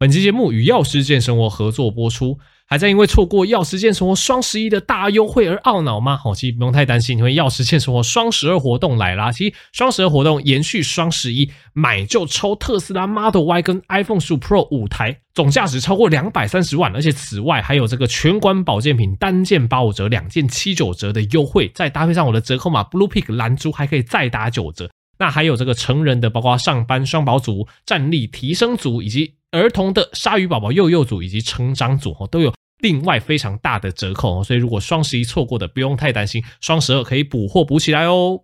本期节目与药师健生活合作播出。还在因为错过药师健生活双十一的大优惠而懊恼吗？好，其实不用太担心，因为药师健生活双十二活动来啦。其实双十二活动延续双十一，买就抽特斯拉 Model Y 跟 iPhone 15 Pro 五台，总价值超过两百三十万，而且此外还有这个全馆保健品单件八五折，两件七九折的优惠，再搭配上我的折扣码 Blue Pick 蓝珠，还可以再打九折。那还有这个成人的，包括上班双宝组、战力提升组，以及儿童的鲨鱼宝宝幼幼组以及成长组哦，都有。另外非常大的折扣哦，所以如果双十一错过的，不用太担心，双十二可以补货补起来哦。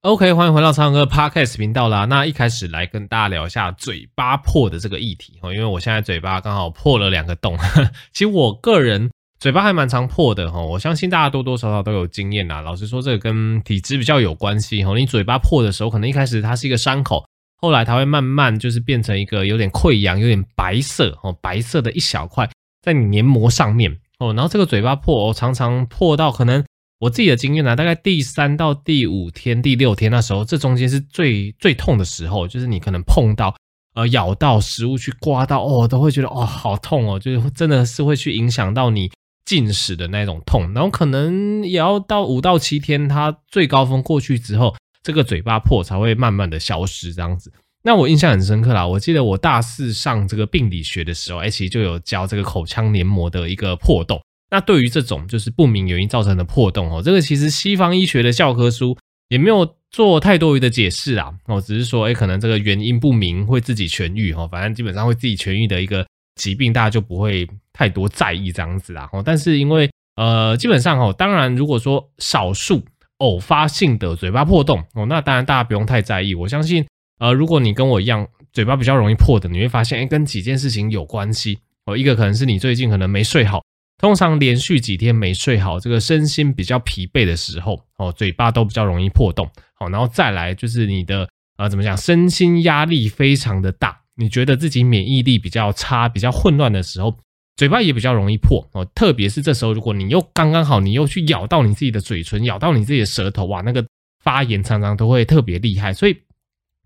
OK，欢迎回到苍蓝鸽 Podcast 频道啦。那一开始来跟大家聊一下嘴巴破的这个议题哦，因为我现在嘴巴刚好破了两个洞。其实我个人嘴巴还蛮常破的哈，我相信大家多多少少都有经验啦。老实说，这个跟体质比较有关系哈。你嘴巴破的时候，可能一开始它是一个伤口，后来它会慢慢就是变成一个有点溃疡、有点白色哦，白色的一小块。在你黏膜上面哦，然后这个嘴巴破哦，常常破到可能我自己的经验呢，大概第三到第五天、第六天那时候，这中间是最最痛的时候，就是你可能碰到呃咬到食物去刮到哦，都会觉得哦好痛哦，就是真的是会去影响到你进食的那种痛，然后可能也要到五到七天，它最高峰过去之后，这个嘴巴破才会慢慢的消失这样子。那我印象很深刻啦，我记得我大四上这个病理学的时候，哎，其实就有教这个口腔黏膜的一个破洞。那对于这种就是不明原因造成的破洞哦，这个其实西方医学的教科书也没有做太多余的解释啦，哦，只是说，哎，可能这个原因不明会自己痊愈哦，反正基本上会自己痊愈的一个疾病，大家就不会太多在意这样子啦。哦，但是因为呃，基本上哦，当然如果说少数偶发性的嘴巴破洞哦，那当然大家不用太在意，我相信。呃，如果你跟我一样嘴巴比较容易破的，你会发现，哎，跟几件事情有关系哦。一个可能是你最近可能没睡好，通常连续几天没睡好，这个身心比较疲惫的时候，哦，嘴巴都比较容易破洞。好，然后再来就是你的呃，怎么讲，身心压力非常的大，你觉得自己免疫力比较差、比较混乱的时候，嘴巴也比较容易破哦。特别是这时候，如果你又刚刚好，你又去咬到你自己的嘴唇，咬到你自己的舌头，哇，那个发炎常常都会特别厉害，所以。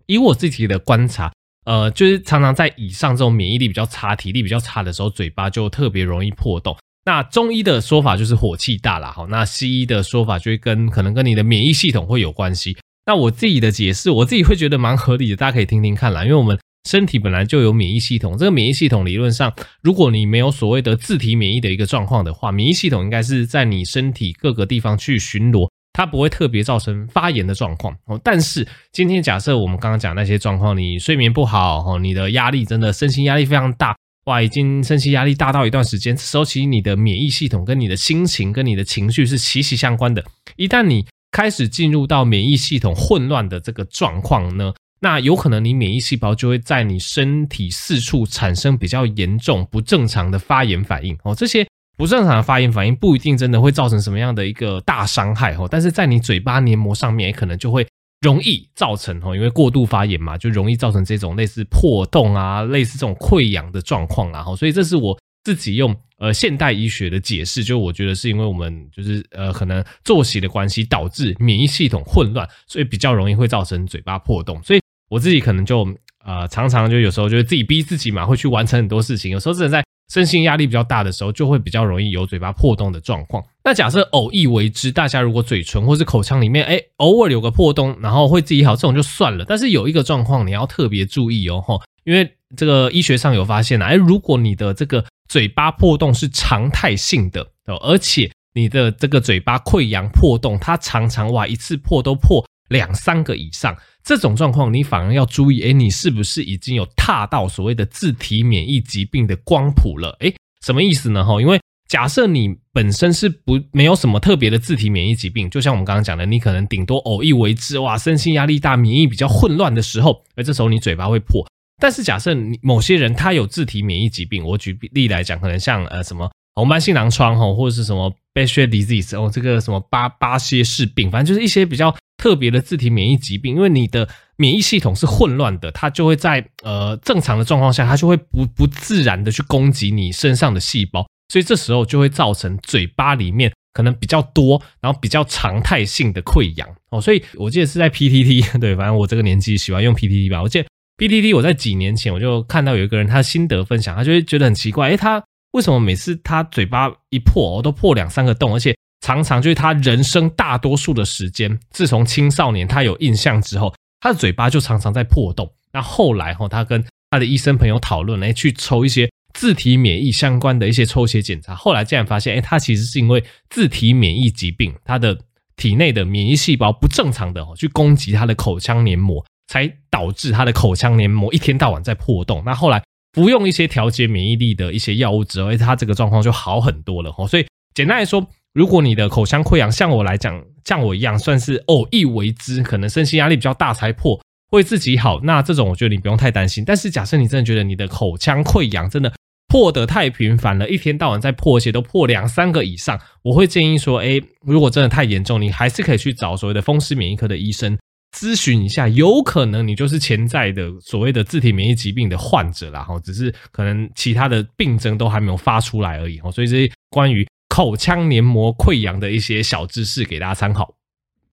以我自己的观察，呃，就是常常在以上这种免疫力比较差、体力比较差的时候，嘴巴就特别容易破洞。那中医的说法就是火气大啦，好，那西医的说法就会跟可能跟你的免疫系统会有关系。那我自己的解释，我自己会觉得蛮合理的，大家可以听听看啦。因为我们身体本来就有免疫系统，这个免疫系统理论上，如果你没有所谓的自体免疫的一个状况的话，免疫系统应该是在你身体各个地方去巡逻。它不会特别造成发炎的状况哦，但是今天假设我们刚刚讲那些状况，你睡眠不好哦，你的压力真的身心压力非常大哇，已经身心压力大到一段时间，这时候其实你的免疫系统跟你的心情跟你的情绪是息息相关的。一旦你开始进入到免疫系统混乱的这个状况呢，那有可能你免疫细胞就会在你身体四处产生比较严重不正常的发炎反应哦，这些。不正常的发炎反应不一定真的会造成什么样的一个大伤害哦，但是在你嘴巴黏膜上面也可能就会容易造成哦，因为过度发炎嘛，就容易造成这种类似破洞啊、类似这种溃疡的状况啊，所以这是我自己用呃现代医学的解释，就我觉得是因为我们就是呃可能作息的关系导致免疫系统混乱，所以比较容易会造成嘴巴破洞，所以我自己可能就呃常常就有时候就自己逼自己嘛，会去完成很多事情，有时候只能在。身心压力比较大的时候，就会比较容易有嘴巴破洞的状况。那假设偶一为之，大家如果嘴唇或是口腔里面，哎，偶尔有个破洞，然后会自己好，这种就算了。但是有一个状况你要特别注意哦，吼，因为这个医学上有发现啊，哎，如果你的这个嘴巴破洞是常态性的，而且你的这个嘴巴溃疡破洞，它常常哇一次破都破两三个以上。这种状况，你反而要注意，诶，你是不是已经有踏到所谓的自体免疫疾病的光谱了？诶，什么意思呢？哈，因为假设你本身是不没有什么特别的自体免疫疾病，就像我们刚刚讲的，你可能顶多偶一为之，哇，身心压力大，免疫比较混乱的时候，而这时候你嘴巴会破。但是假设你某些人他有自体免疫疾病，我举例来讲，可能像呃什么红斑性狼疮哈，或者是什么 Behçet disease 哦，这个什么巴巴歇氏病，反正就是一些比较。特别的自体免疫疾病，因为你的免疫系统是混乱的，它就会在呃正常的状况下，它就会不不自然的去攻击你身上的细胞，所以这时候就会造成嘴巴里面可能比较多，然后比较常态性的溃疡哦。所以我记得是在 PTT，对，反正我这个年纪喜欢用 PTT 吧，我记得 PTT 我在几年前我就看到有一个人他的心得分享，他就会觉得很奇怪，诶，他为什么每次他嘴巴一破，我都破两三个洞，而且常常就是他人生大多数的时间，自从青少年他有印象之后，他的嘴巴就常常在破洞。那后来哈，他跟他的医生朋友讨论，诶，去抽一些自体免疫相关的一些抽血检查，后来竟然发现，诶，他其实是因为自体免疫疾病，他的体内的免疫细胞不正常的哦，去攻击他的口腔黏膜。才导致他的口腔黏膜一天到晚在破洞。那后来服用一些调节免疫力的一些药物之后，他这个状况就好很多了。所以简单来说，如果你的口腔溃疡像我来讲，像我一样算是偶一为之，可能身心压力比较大才破，会自己好，那这种我觉得你不用太担心。但是假设你真的觉得你的口腔溃疡真的破得太频繁了，一天到晚在破，而且都破两三个以上，我会建议说，哎，如果真的太严重，你还是可以去找所谓的风湿免疫科的医生。咨询一下，有可能你就是潜在的所谓的自体免疫疾病的患者啦，哈，只是可能其他的病症都还没有发出来而已，哈，所以这些关于口腔黏膜溃疡的一些小知识给大家参考。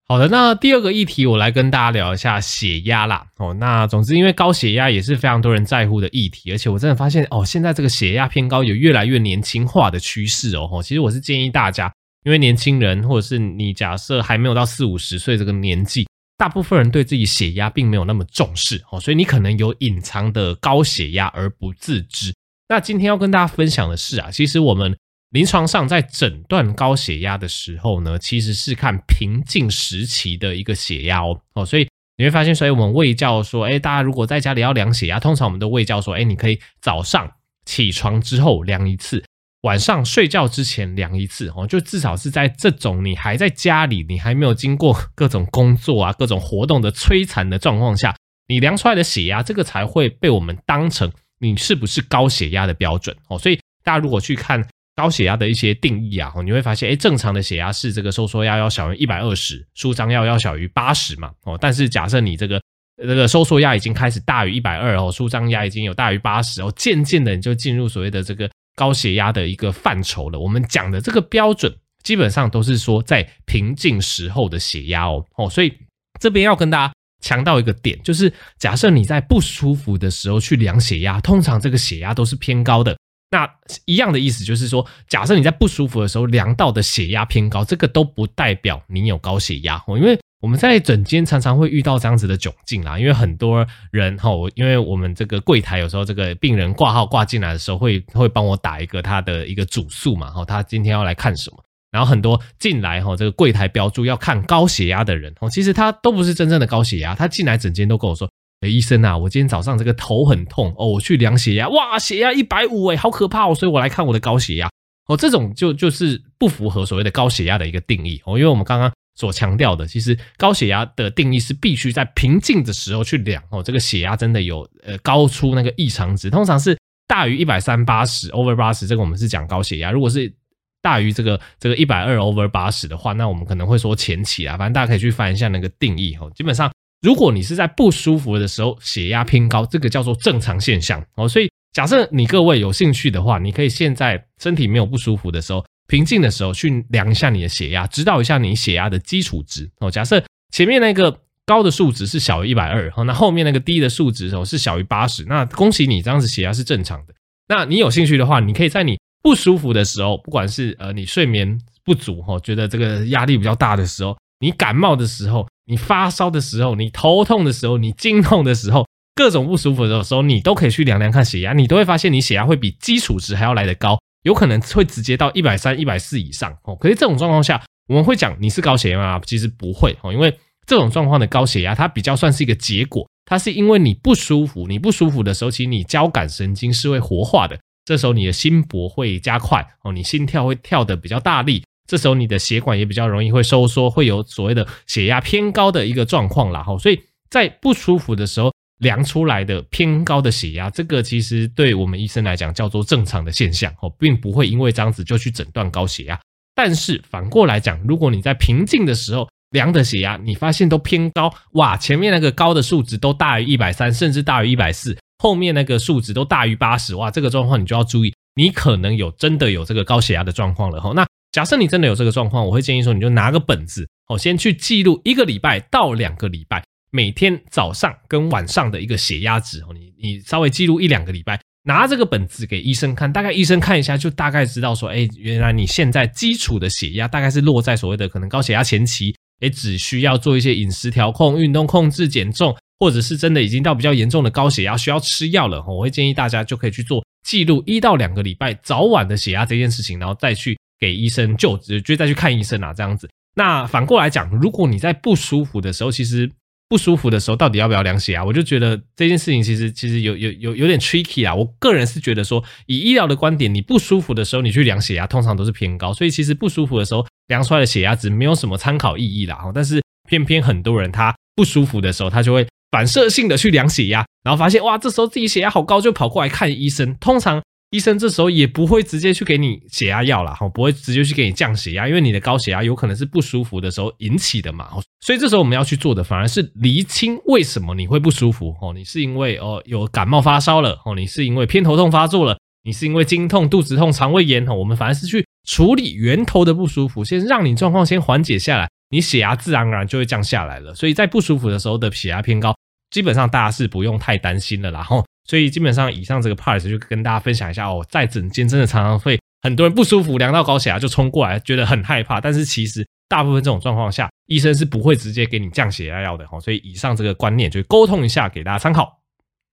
好的，那第二个议题我来跟大家聊一下血压啦，哦，那总之因为高血压也是非常多人在乎的议题，而且我真的发现哦，现在这个血压偏高有越来越年轻化的趋势哦，其实我是建议大家，因为年轻人或者是你假设还没有到四五十岁这个年纪。大部分人对自己血压并没有那么重视哦，所以你可能有隐藏的高血压而不自知。那今天要跟大家分享的是啊，其实我们临床上在诊断高血压的时候呢，其实是看平静时期的一个血压哦哦，所以你会发现，所以我们卫教说，哎，大家如果在家里要量血压，通常我们都卫教说，哎，你可以早上起床之后量一次。晚上睡觉之前量一次哦，就至少是在这种你还在家里，你还没有经过各种工作啊、各种活动的摧残的状况下，你量出来的血压，这个才会被我们当成你是不是高血压的标准哦。所以大家如果去看高血压的一些定义啊，你会发现，诶，正常的血压是这个收缩压要小于一百二十，舒张压要小于八十嘛哦。但是假设你这个这个收缩压已经开始大于一百二哦，舒张压已经有大于八十哦，渐渐的你就进入所谓的这个。高血压的一个范畴了。我们讲的这个标准，基本上都是说在平静时候的血压哦哦，所以这边要跟大家强调一个点，就是假设你在不舒服的时候去量血压，通常这个血压都是偏高的。那一样的意思就是说，假设你在不舒服的时候量到的血压偏高，这个都不代表你有高血压哦，因为。我们在诊间常常会遇到这样子的窘境啦，因为很多人哈，因为我们这个柜台有时候这个病人挂号挂进来的时候会会帮我打一个他的一个主诉嘛，哈，他今天要来看什么，然后很多进来哈，这个柜台标注要看高血压的人，哦，其实他都不是真正的高血压，他进来诊间都跟我说，哎，医生啊，我今天早上这个头很痛哦，我去量血压，哇，血压一百五，哎，好可怕哦，所以我来看我的高血压，哦，这种就就是不符合所谓的高血压的一个定义哦，因为我们刚刚。所强调的，其实高血压的定义是必须在平静的时候去量哦。这个血压真的有呃高出那个异常值，通常是大于一百三八十 over 八十，这个我们是讲高血压。如果是大于这个这个一百二 over 八十的话，那我们可能会说前期啊。反正大家可以去翻一下那个定义哦。基本上，如果你是在不舒服的时候血压偏高，这个叫做正常现象哦。所以假设你各位有兴趣的话，你可以现在身体没有不舒服的时候。平静的时候去量一下你的血压，知道一下你血压的基础值哦。假设前面那个高的数值是小于一百二，那后面那个低的数值哦是小于八十，那恭喜你，这样子血压是正常的。那你有兴趣的话，你可以在你不舒服的时候，不管是呃你睡眠不足哈，觉得这个压力比较大的时候，你感冒的时候，你发烧的时候，你头痛的时候，你经痛的时候，各种不舒服的时候，你都可以去量量看血压，你都会发现你血压会比基础值还要来得高。有可能会直接到一百三、一百四以上哦。可是这种状况下，我们会讲你是高血压吗？其实不会哦，因为这种状况的高血压，它比较算是一个结果，它是因为你不舒服，你不舒服的时候，其实你交感神经是会活化的，这时候你的心搏会加快哦，你心跳会跳得比较大力，这时候你的血管也比较容易会收缩，会有所谓的血压偏高的一个状况啦。哈。所以在不舒服的时候。量出来的偏高的血压，这个其实对我们医生来讲叫做正常的现象哦，并不会因为这样子就去诊断高血压。但是反过来讲，如果你在平静的时候量的血压，你发现都偏高，哇，前面那个高的数值都大于一百三，甚至大于一百四，后面那个数值都大于八十，哇，这个状况你就要注意，你可能有真的有这个高血压的状况了哈。那假设你真的有这个状况，我会建议说，你就拿个本子哦，先去记录一个礼拜到两个礼拜。每天早上跟晚上的一个血压值哦，你你稍微记录一两个礼拜，拿这个本子给医生看，大概医生看一下就大概知道说，哎，原来你现在基础的血压大概是落在所谓的可能高血压前期，哎，只需要做一些饮食调控、运动控制、减重，或者是真的已经到比较严重的高血压需要吃药了，我会建议大家就可以去做记录一到两个礼拜早晚的血压这件事情，然后再去给医生就职，就再去看医生啊，这样子。那反过来讲，如果你在不舒服的时候，其实不舒服的时候，到底要不要量血压？我就觉得这件事情其实其实有有有有点 tricky 啊。我个人是觉得说，以医疗的观点，你不舒服的时候，你去量血压，通常都是偏高，所以其实不舒服的时候量出来的血压值没有什么参考意义啦。但是偏偏很多人他不舒服的时候，他就会反射性的去量血压，然后发现哇，这时候自己血压好高，就跑过来看医生。通常。医生这时候也不会直接去给你血压药啦，哈，不会直接去给你降血压，因为你的高血压有可能是不舒服的时候引起的嘛，所以这时候我们要去做的反而是厘清为什么你会不舒服，哦，你是因为哦有感冒发烧了，哦，你是因为偏头痛发作了，你是因为经痛、肚子痛、肠胃炎，哈，我们反而是去处理源头的不舒服，先让你状况先缓解下来，你血压自然而然就会降下来了。所以在不舒服的时候的血压偏高，基本上大家是不用太担心的啦，哈。所以基本上以上这个 part 就跟大家分享一下哦，在诊间真的常常会很多人不舒服，量到高血压就冲过来，觉得很害怕。但是其实大部分这种状况下，医生是不会直接给你降血压药的哈。所以以上这个观念就沟通一下，给大家参考。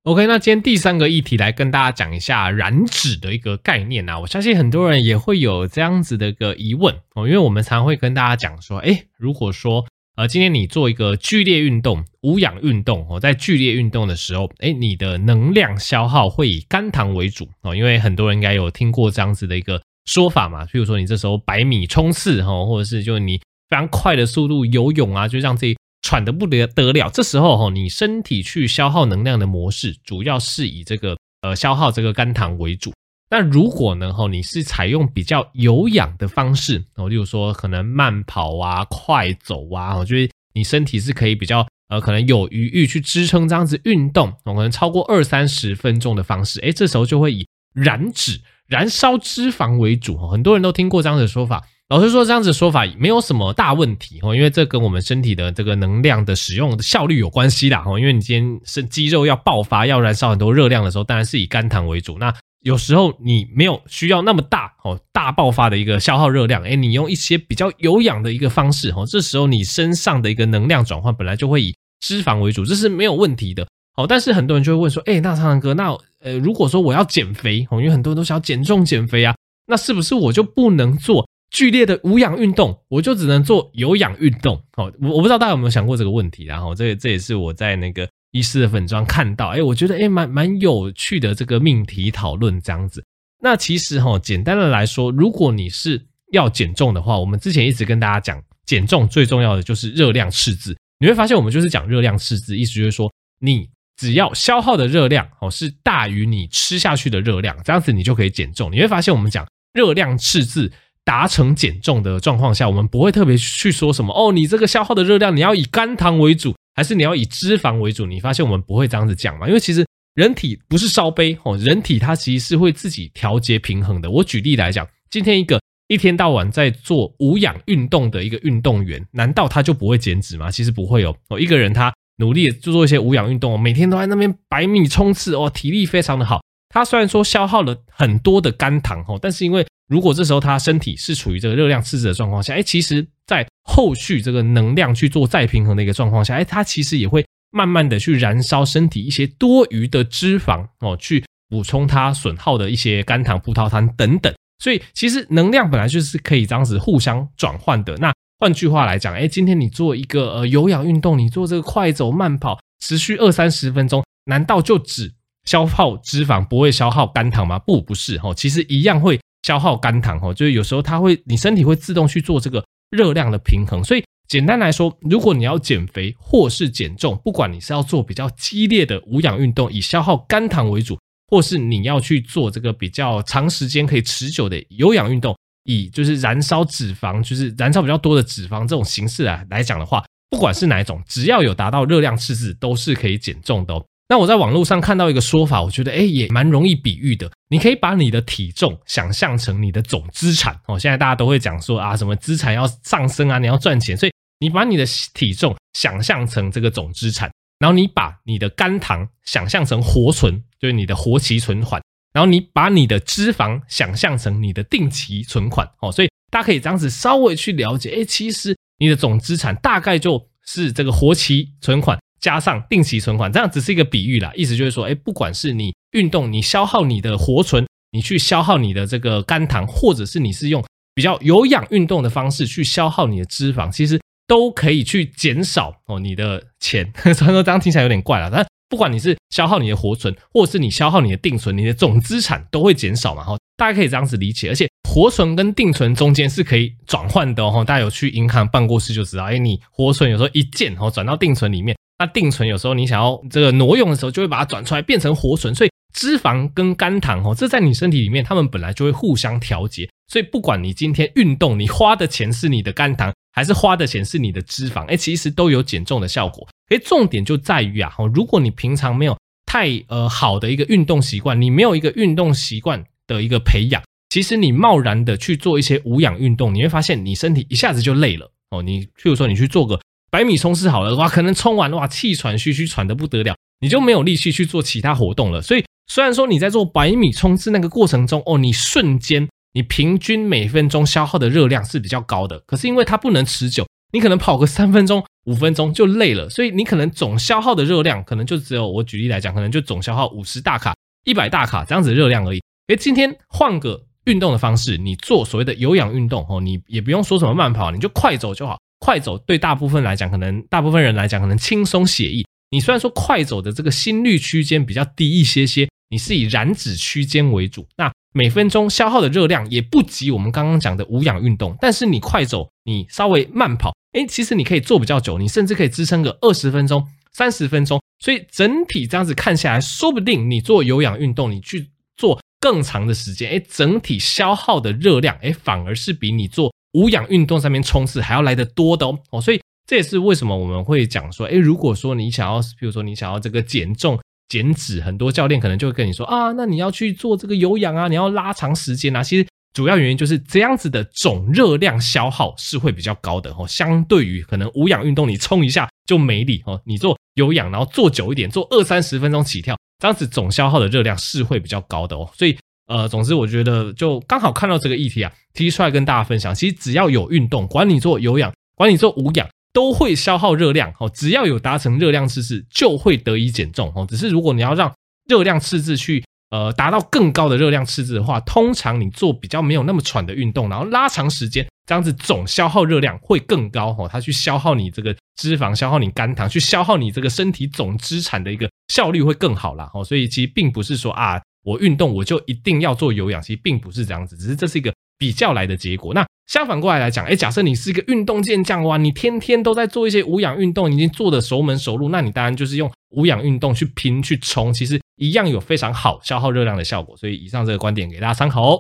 OK，那今天第三个议题来跟大家讲一下燃脂的一个概念啊。我相信很多人也会有这样子的一个疑问哦，因为我们常会跟大家讲说，诶，如果说呃，今天你做一个剧烈运动、无氧运动哦，在剧烈运动的时候，诶，你的能量消耗会以肝糖为主哦，因为很多人应该有听过这样子的一个说法嘛。譬如说，你这时候百米冲刺哈，或者是就你非常快的速度游泳啊，就让自己喘得不得得了。这时候哈，你身体去消耗能量的模式，主要是以这个呃消耗这个肝糖为主。那如果呢？哈，你是采用比较有氧的方式哦，例如说可能慢跑啊、快走啊，我觉得你身体是可以比较呃，可能有余裕去支撑这样子运动，可能超过二三十分钟的方式，诶，这时候就会以燃脂、燃烧脂肪为主。很多人都听过这样子的说法，老实说，这样子说法没有什么大问题哦，因为这跟我们身体的这个能量的使用效率有关系啦。哦，因为你今天是肌肉要爆发、要燃烧很多热量的时候，当然是以肝糖为主。那有时候你没有需要那么大哦，大爆发的一个消耗热量，诶，你用一些比较有氧的一个方式哦，这时候你身上的一个能量转换本来就会以脂肪为主，这是没有问题的。好，但是很多人就会问说，诶，那苍蓝鸽，那呃，如果说我要减肥哦，因为很多人都想要减重减肥啊，那是不是我就不能做剧烈的无氧运动，我就只能做有氧运动？哦，我我不知道大家有没有想过这个问题，然后这这也是我在那个。医师的粉专看到，哎，我觉得哎，蛮蛮有趣的这个命题讨论这样子。那其实哈，简单的来说，如果你是要减重的话，我们之前一直跟大家讲，减重最重要的就是热量赤字。你会发现，我们就是讲热量赤字，意思就是说，你只要消耗的热量哦是大于你吃下去的热量，这样子你就可以减重。你会发现，我们讲热量赤字达成减重的状况下，我们不会特别去说什么哦，你这个消耗的热量你要以肝糖为主。还是你要以脂肪为主？你发现我们不会这样子讲嘛？因为其实人体不是烧杯哦，人体它其实是会自己调节平衡的。我举例来讲，今天一个一天到晚在做无氧运动的一个运动员，难道他就不会减脂吗？其实不会哦。哦，一个人他努力做做一些无氧运动，每天都在那边百米冲刺哦，体力非常的好。他虽然说消耗了很多的肝糖哦，但是因为如果这时候他身体是处于这个热量赤字的状况下，哎，其实，在后续这个能量去做再平衡的一个状况下，哎，它其实也会慢慢的去燃烧身体一些多余的脂肪哦，去补充它损耗的一些肝糖、葡萄糖等等。所以，其实能量本来就是可以这样子互相转换的。那换句话来讲，哎，今天你做一个呃有氧运动，你做这个快走、慢跑，持续二三十分钟，难道就只消耗脂肪，不会消耗肝糖吗？不，不是哦，其实一样会。消耗肝糖哦，就是有时候它会，你身体会自动去做这个热量的平衡。所以简单来说，如果你要减肥或是减重，不管你是要做比较激烈的无氧运动，以消耗肝糖为主，或是你要去做这个比较长时间可以持久的有氧运动，以就是燃烧脂肪，就是燃烧比较多的脂肪这种形式来来讲的话，不管是哪一种，只要有达到热量赤字，都是可以减重的哦。那我在网络上看到一个说法，我觉得诶也蛮容易比喻的。你可以把你的体重想象成你的总资产哦。现在大家都会讲说啊，什么资产要上升啊，你要赚钱，所以你把你的体重想象成这个总资产，然后你把你的肝糖想象成活存，就是你的活期存款，然后你把你的脂肪想象成你的定期存款。哦，所以大家可以这样子稍微去了解，哎，其实你的总资产大概就是这个活期存款加上定期存款，这样只是一个比喻啦，意思就是说，哎，不管是你运动，你消耗你的活存，你去消耗你的这个肝糖，或者是你是用比较有氧运动的方式去消耗你的脂肪，其实。都可以去减少哦你的钱，虽然说这样听起来有点怪了，但不管你是消耗你的活存，或者是你消耗你的定存，你的总资产都会减少嘛，哈，大家可以这样子理解。而且活存跟定存中间是可以转换的哦，大家有去银行办过事就知道，哎，你活存有时候一键哦转到定存里面，那定存有时候你想要这个挪用的时候，就会把它转出来变成活存，所以脂肪跟肝糖哦，这在你身体里面，它们本来就会互相调节，所以不管你今天运动，你花的钱是你的肝糖。还是花的钱是你的脂肪，哎，其实都有减重的效果。哎，重点就在于啊，如果你平常没有太呃好的一个运动习惯，你没有一个运动习惯的一个培养，其实你贸然的去做一些无氧运动，你会发现你身体一下子就累了哦。你譬如说你去做个百米冲刺好了，哇，可能冲完哇气喘吁吁喘得不得了，你就没有力气去做其他活动了。所以虽然说你在做百米冲刺那个过程中，哦，你瞬间。你平均每分钟消耗的热量是比较高的，可是因为它不能持久，你可能跑个三分钟、五分钟就累了，所以你可能总消耗的热量可能就只有，我举例来讲，可能就总消耗五十大卡、一百大卡这样子热量而已。诶，今天换个运动的方式，你做所谓的有氧运动哦，你也不用说什么慢跑，你就快走就好。快走对大部分来讲，可能大部分人来讲可能轻松写意。你虽然说快走的这个心率区间比较低一些些，你是以燃脂区间为主，那。每分钟消耗的热量也不及我们刚刚讲的无氧运动，但是你快走，你稍微慢跑，诶，其实你可以做比较久，你甚至可以支撑个二十分钟、三十分钟。所以整体这样子看下来，说不定你做有氧运动，你去做更长的时间，诶，整体消耗的热量，诶，反而是比你做无氧运动上面冲刺还要来得多的哦。哦，所以这也是为什么我们会讲说，诶，如果说你想要，比如说你想要这个减重。减脂，很多教练可能就会跟你说啊，那你要去做这个有氧啊，你要拉长时间啊。其实主要原因就是这样子的总热量消耗是会比较高的哦。相对于可能无氧运动，你冲一下就没力哦。你做有氧，然后做久一点，做二三十分钟起跳，这样子总消耗的热量是会比较高的哦。所以呃，总之我觉得就刚好看到这个议题啊，提出来跟大家分享。其实只要有运动，管你做有氧，管你做无氧。都会消耗热量哦，只要有达成热量赤字，就会得以减重哦。只是如果你要让热量赤字去呃达到更高的热量赤字的话，通常你做比较没有那么喘的运动，然后拉长时间，这样子总消耗热量会更高哦。它去消耗你这个脂肪，消耗你肝糖，去消耗你这个身体总资产的一个效率会更好啦哦。所以其实并不是说啊，我运动我就一定要做有氧，其实并不是这样子，只是这是一个比较来的结果。那。相反过来来讲，哎，假设你是一个运动健将哇，你天天都在做一些无氧运动，已经做得熟门熟路，那你当然就是用无氧运动去拼去冲，其实一样有非常好消耗热量的效果。所以以上这个观点给大家参考哦。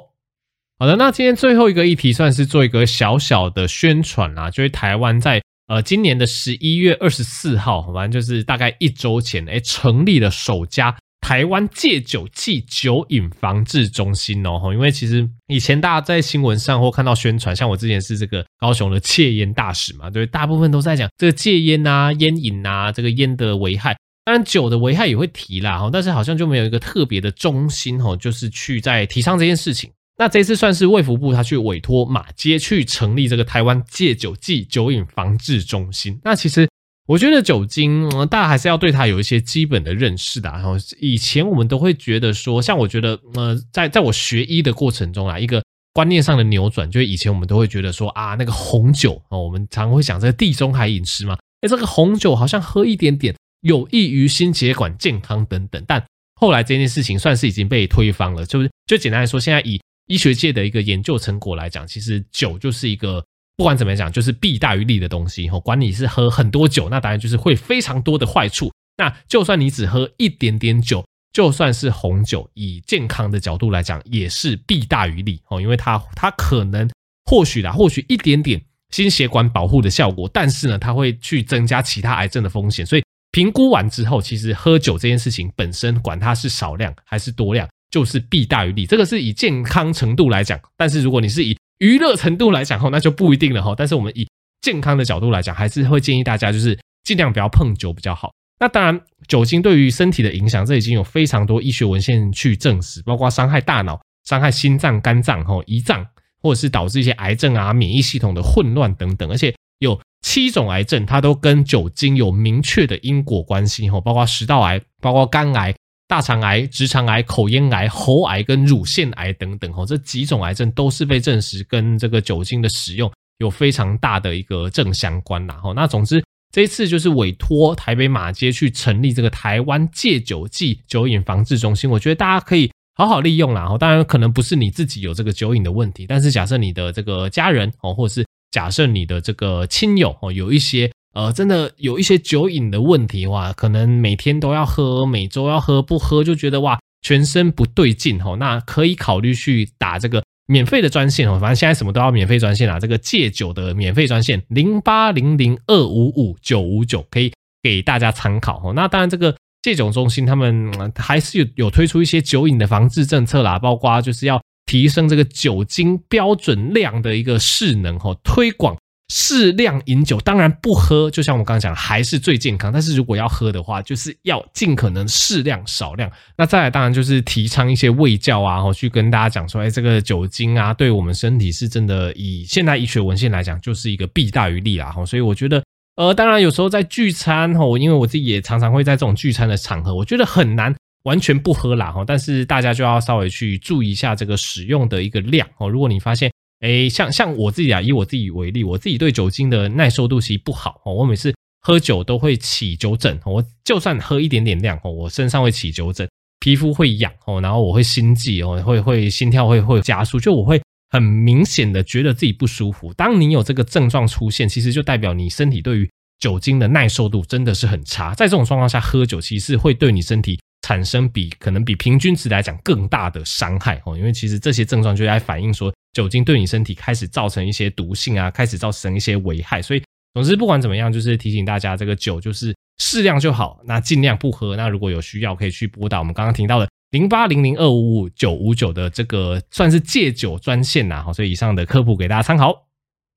好的，那今天最后一个议题算是做一个小小的宣传啦，就是台湾在呃今年的十一月二十四号，反正就是大概一周前，哎，成立了首家。台湾戒酒剂酒瘾防治中心哦，因为其实以前大家在新闻上或看到宣传，像我之前是这个高雄的戒烟大使嘛，对，大部分都在讲这个戒烟啊、烟瘾啊，这个烟的危害，当然酒的危害也会提啦，但是好像就没有一个特别的中心哦，就是去在提倡这件事情。那这次算是卫福部他去委托马街去成立这个台湾戒酒剂酒瘾防治中心，那其实。我觉得酒精，大家还是要对它有一些基本的认识的。然后以前我们都会觉得说，像我觉得，呃，在在我学医的过程中啊，一个观念上的扭转，就是以前我们都会觉得说啊，那个红酒哦，我们常会讲这个地中海饮食嘛，诶，这个红酒好像喝一点点有益于心血管健康等等。但后来这件事情算是已经被推翻了，就是就简单来说，现在以医学界的一个研究成果来讲，其实酒就是一个。不管怎么讲，就是弊大于利的东西。吼，管你是喝很多酒，那当然就是会非常多的坏处。那就算你只喝一点点酒，就算是红酒，以健康的角度来讲，也是弊大于利。哦，因为它它可能或许啦，或许一点点心血管保护的效果，但是呢，它会去增加其他癌症的风险。所以评估完之后，其实喝酒这件事情本身，管它是少量还是多量，就是弊大于利。这个是以健康程度来讲，但是如果你是以娱乐程度来讲，吼，那就不一定了，哈。但是我们以健康的角度来讲，还是会建议大家就是尽量不要碰酒比较好。那当然，酒精对于身体的影响，这已经有非常多医学文献去证实，包括伤害大脑、伤害心脏、肝脏、吼胰脏，或者是导致一些癌症啊、免疫系统的混乱等等。而且有七种癌症，它都跟酒精有明确的因果关系，吼，包括食道癌、包括肝癌、大肠癌、直肠癌、口咽癌、喉癌跟乳腺癌等等，吼，这几种癌症都是被证实跟这个酒精的使用有非常大的一个正相关啦，吼。那总之。这一次就是委托台北马街去成立这个台湾戒酒剂酒瘾防治中心，我觉得大家可以好好利用啦。当然可能不是你自己有这个酒瘾的问题，但是假设你的这个家人哦，或者是假设你的这个亲友哦，有一些呃真的有一些酒瘾的问题的话，可能每天都要喝，每周要喝，不喝就觉得哇全身不对劲哦，那可以考虑去打这个。免费的专线哦，反正现在什么都要免费专线啊。这个戒酒的免费专线零八零零二五五九五九可以给大家参考哦。那当然，这个戒酒中心他们还是有有推出一些酒瘾的防治政策啦，包括就是要提升这个酒精标准量的一个势能哦，推广。适量饮酒，当然不喝，就像我刚刚讲，还是最健康。但是如果要喝的话，就是要尽可能适量少量。那再来，当然就是提倡一些卫教啊，去跟大家讲说，哎，这个酒精啊，对我们身体是真的，以现代医学文献来讲，就是一个弊大于利啦。哈，所以我觉得，呃，当然有时候在聚餐，哈，因为我自己也常常会在这种聚餐的场合，我觉得很难完全不喝啦。哈，但是大家就要稍微去注意一下这个使用的一个量哦。如果你发现，诶，像像我自己啊，以我自己为例，我自己对酒精的耐受度其实不好哦。我每次喝酒都会起酒疹，我就算喝一点点量哦，我身上会起酒疹，皮肤会痒哦，然后我会心悸哦，会会心跳会会加速，就我会很明显的觉得自己不舒服。当你有这个症状出现，其实就代表你身体对于酒精的耐受度真的是很差。在这种状况下喝酒，其实会对你身体产生比可能比平均值来讲更大的伤害哦。因为其实这些症状就在反映说。酒精对你身体开始造成一些毒性啊，开始造成一些危害，所以总之不管怎么样，就是提醒大家，这个酒就是适量就好，那尽量不喝。那如果有需要，可以去拨打我们刚刚提到的零八零零二五五九五九的这个算是戒酒专线呐。好，所以以上的科普给大家参考。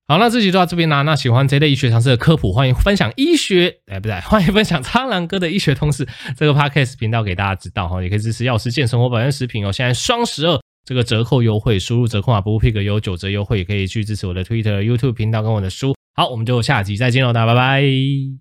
好，那这集就到这边啦。那喜欢这类医学常识的科普，欢迎分享医学，哎不对，欢迎分享苍狼哥的医学通识这个 podcast 频道给大家知道哈，也可以支持药师健生活保健食品哦。现在双十二。这个折扣优惠，输入折扣码 b u p i c k 有九折优惠，也可以去支持我的 Twitter、YouTube 频道跟我的书。好，我们就下集再见喽，大家拜拜。